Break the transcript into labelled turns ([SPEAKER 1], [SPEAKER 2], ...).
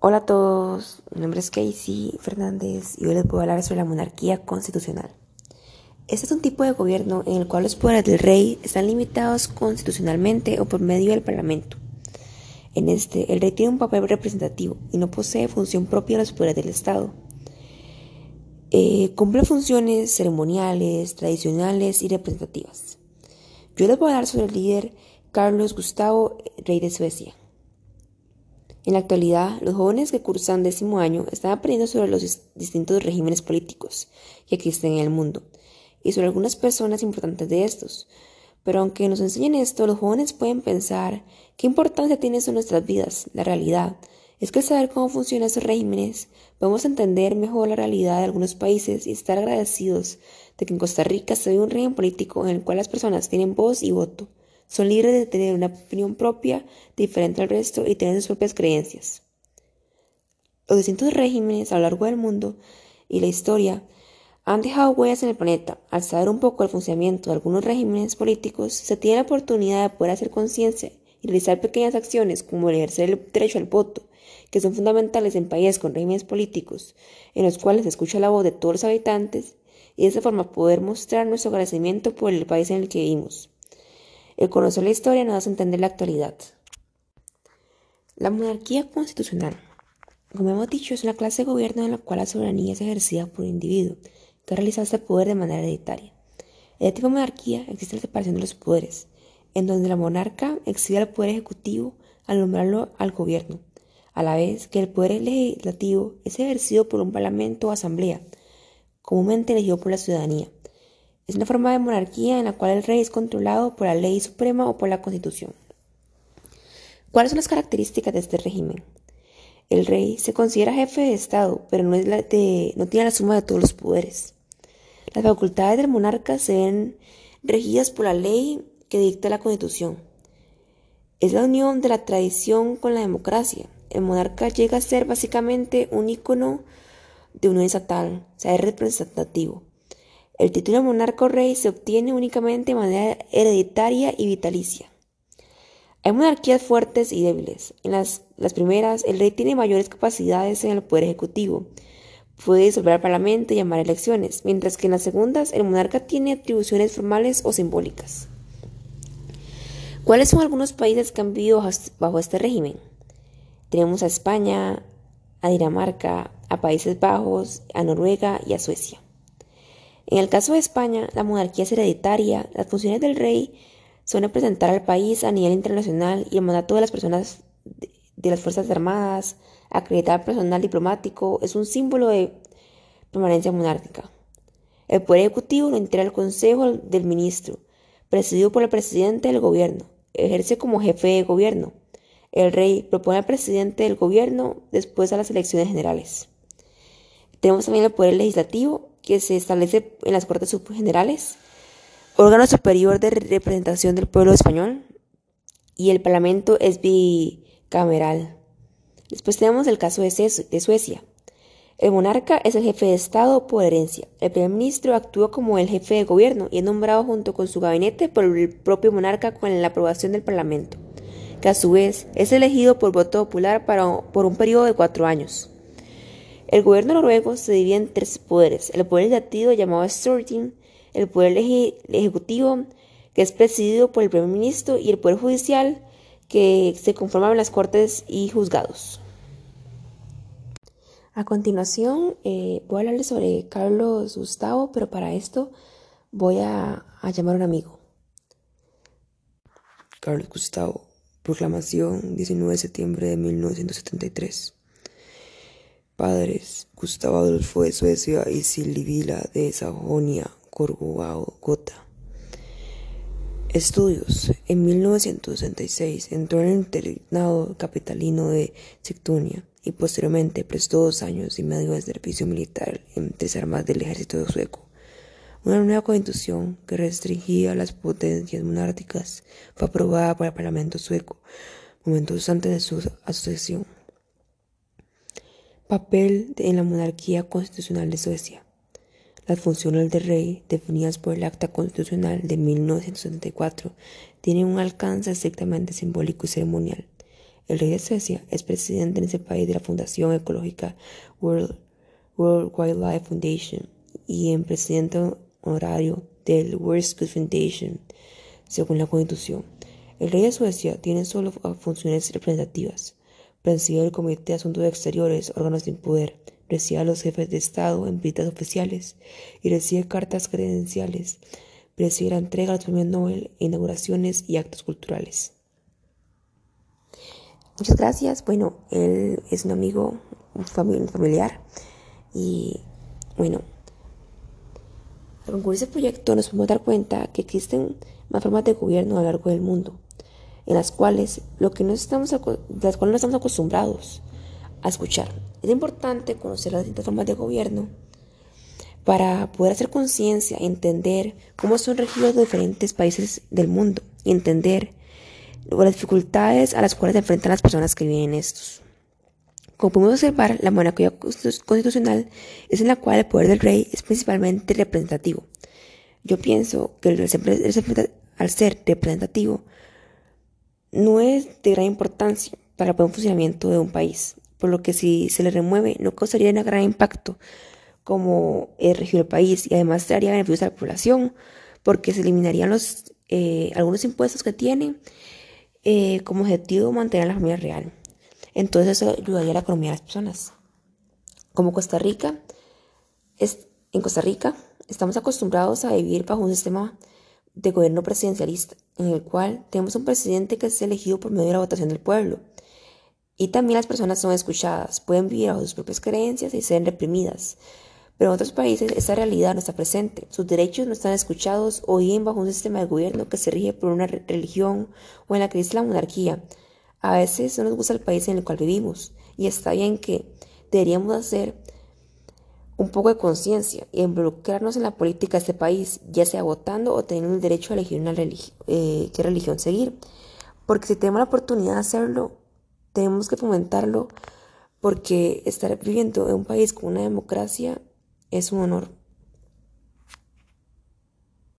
[SPEAKER 1] Hola a todos, mi nombre es Casey Fernández y hoy les voy a hablar sobre la monarquía constitucional. Este es un tipo de gobierno en el cual los poderes del rey están limitados constitucionalmente o por medio del parlamento. En este, el rey tiene un papel representativo y no posee función propia de los poderes del Estado. Eh, cumple funciones ceremoniales, tradicionales y representativas. Yo les voy a hablar sobre el líder Carlos Gustavo, rey de Suecia. En la actualidad, los jóvenes que cursan décimo año están aprendiendo sobre los distintos regímenes políticos que existen en el mundo y sobre algunas personas importantes de estos. Pero aunque nos enseñen esto, los jóvenes pueden pensar qué importancia tiene eso en nuestras vidas. La realidad es que al saber cómo funcionan esos regímenes, podemos entender mejor la realidad de algunos países y estar agradecidos de que en Costa Rica se ve un régimen político en el cual las personas tienen voz y voto son libres de tener una opinión propia diferente al resto y tener sus propias creencias. Los distintos regímenes a lo largo del mundo y la historia han dejado huellas en el planeta. Al saber un poco el funcionamiento de algunos regímenes políticos, se tiene la oportunidad de poder hacer conciencia y realizar pequeñas acciones como el ejercer el derecho al voto, que son fundamentales en países con regímenes políticos, en los cuales se escucha la voz de todos los habitantes y de esa forma poder mostrar nuestro agradecimiento por el país en el que vivimos. El conocer la historia nos hace entender la actualidad. La monarquía constitucional. Como hemos dicho, es una clase de gobierno en la cual la soberanía es ejercida por un individuo que realiza este poder de manera hereditaria. En tipo de monarquía existe la separación de los poderes, en donde la monarca exhibe al poder ejecutivo al nombrarlo al gobierno, a la vez que el poder legislativo es ejercido por un parlamento o asamblea, comúnmente elegido por la ciudadanía. Es una forma de monarquía en la cual el rey es controlado por la ley suprema o por la constitución. ¿Cuáles son las características de este régimen? El rey se considera jefe de Estado, pero no, tiene la suma de todos los poderes. Las facultades del monarca se ven regidas por la ley que dicta la constitución. Es la unión de la tradición con la democracia. El monarca llega a ser básicamente un ícono de unión estatal, o sea, es representativo. El título de monarca o rey se obtiene únicamente de manera hereditaria y vitalicia. Hay monarquías fuertes y débiles. En las, primeras, el rey tiene mayores capacidades en el poder ejecutivo. Puede disolver al parlamento y llamar elecciones, mientras que en las segundas, el monarca tiene atribuciones formales o simbólicas. ¿Cuáles son algunos países que han vivido bajo este régimen? Tenemos a España, a Dinamarca, a Países Bajos, a Noruega y a Suecia. En el caso de España, la monarquía es hereditaria, las funciones del rey son representar al país a nivel internacional y el mandato de las personas de las Fuerzas Armadas, acreditar personal diplomático, es un símbolo de permanencia monárquica. El poder ejecutivo lo integra el Consejo del Ministro, presidido por el presidente del gobierno. Ejerce como jefe de gobierno. El rey propone al presidente del gobierno después a las elecciones generales. Tenemos también el poder legislativo, que se establece en las Cortes Generales, órgano superior de representación del pueblo español, y el Parlamento es bicameral. Después tenemos el caso de, Suecia. El monarca es el jefe de Estado por herencia. El primer ministro actúa como el jefe de gobierno y es nombrado junto con su gabinete por el propio monarca con la aprobación del Parlamento, que a su vez es elegido por voto popular para, por un periodo de cuatro años. El gobierno noruego se divide en tres poderes, el poder legislativo llamado Storting, el poder ejecutivo que es presidido por el primer ministro y el poder judicial que se conforma en las cortes y juzgados. A continuación eh, voy a hablarles sobre Carlos Gustavo, pero para esto voy a, a llamar a un amigo.
[SPEAKER 2] Carlos Gustavo, proclamación 19 de septiembre de 1973. Padres Gustavo Adolfo de Suecia y Silvila de Sajonia, Gotha. Estudios. En 1966 entró en el internado capitalino de Sigtunia y posteriormente prestó dos años y medio de servicio militar en tres del ejército sueco. Una nueva constitución que restringía las potencias monárquicas fue aprobada por el Parlamento sueco momentos antes de su asociación. Papel en la monarquía constitucional de Suecia. Las funciones del rey, definidas por el Acta Constitucional de 1974, tienen un alcance estrictamente simbólico y ceremonial. El rey de Suecia es presidente en ese país de la Fundación Ecológica World, World Wildlife Foundation y en presidente honorario del World School Foundation, según la Constitución. El rey de Suecia tiene solo funciones representativas. Presidir el Comité de Asuntos Exteriores, órganos sin poder. Recibe a los jefes de Estado en visitas oficiales y recibe cartas credenciales. Preside la entrega de los premios Nobel, inauguraciones y actos culturales.
[SPEAKER 1] Muchas gracias. Bueno, él es un amigo, familiar. Y bueno, al concluir este proyecto nos podemos dar cuenta que existen más formas de gobierno a lo largo del mundo, en las cuales, lo que no estamos, las cuales no estamos acostumbrados a escuchar. Es importante conocer las distintas formas de gobierno para poder hacer conciencia, entender cómo son regidos diferentes países del mundo y entender las dificultades a las cuales se enfrentan las personas que viven en estos. Como podemos observar, la monarquía constitucional es en la cual el poder del rey es principalmente representativo. Yo pienso que al ser representativo no es de gran importancia para el buen funcionamiento de un país, por lo que si se le remueve no causaría un gran impacto como el regir el país y además traería beneficios a la población porque se eliminarían los, eh, algunos impuestos que tiene eh, como objetivo mantener la familia real. Entonces eso ayudaría a la economía de las personas. Como Costa Rica, es, en Costa Rica estamos acostumbrados a vivir bajo un sistema de gobierno presidencialista, en el cual tenemos un presidente que es elegido por medio de la votación del pueblo. Y también las personas son escuchadas, pueden vivir bajo sus propias creencias y ser reprimidas. Pero en otros países esa realidad no está presente. Sus derechos no están escuchados o viven bajo un sistema de gobierno que se rige por una religión o en la que dice la monarquía, a veces no nos gusta el país en el cual vivimos y está bien que deberíamos hacer un poco de conciencia y involucrarnos en la política de este país, ya sea votando o teniendo el derecho a elegir una eh, qué religión seguir. Porque si tenemos la oportunidad de hacerlo, tenemos que fomentarlo porque estar viviendo en un país con una democracia es un honor.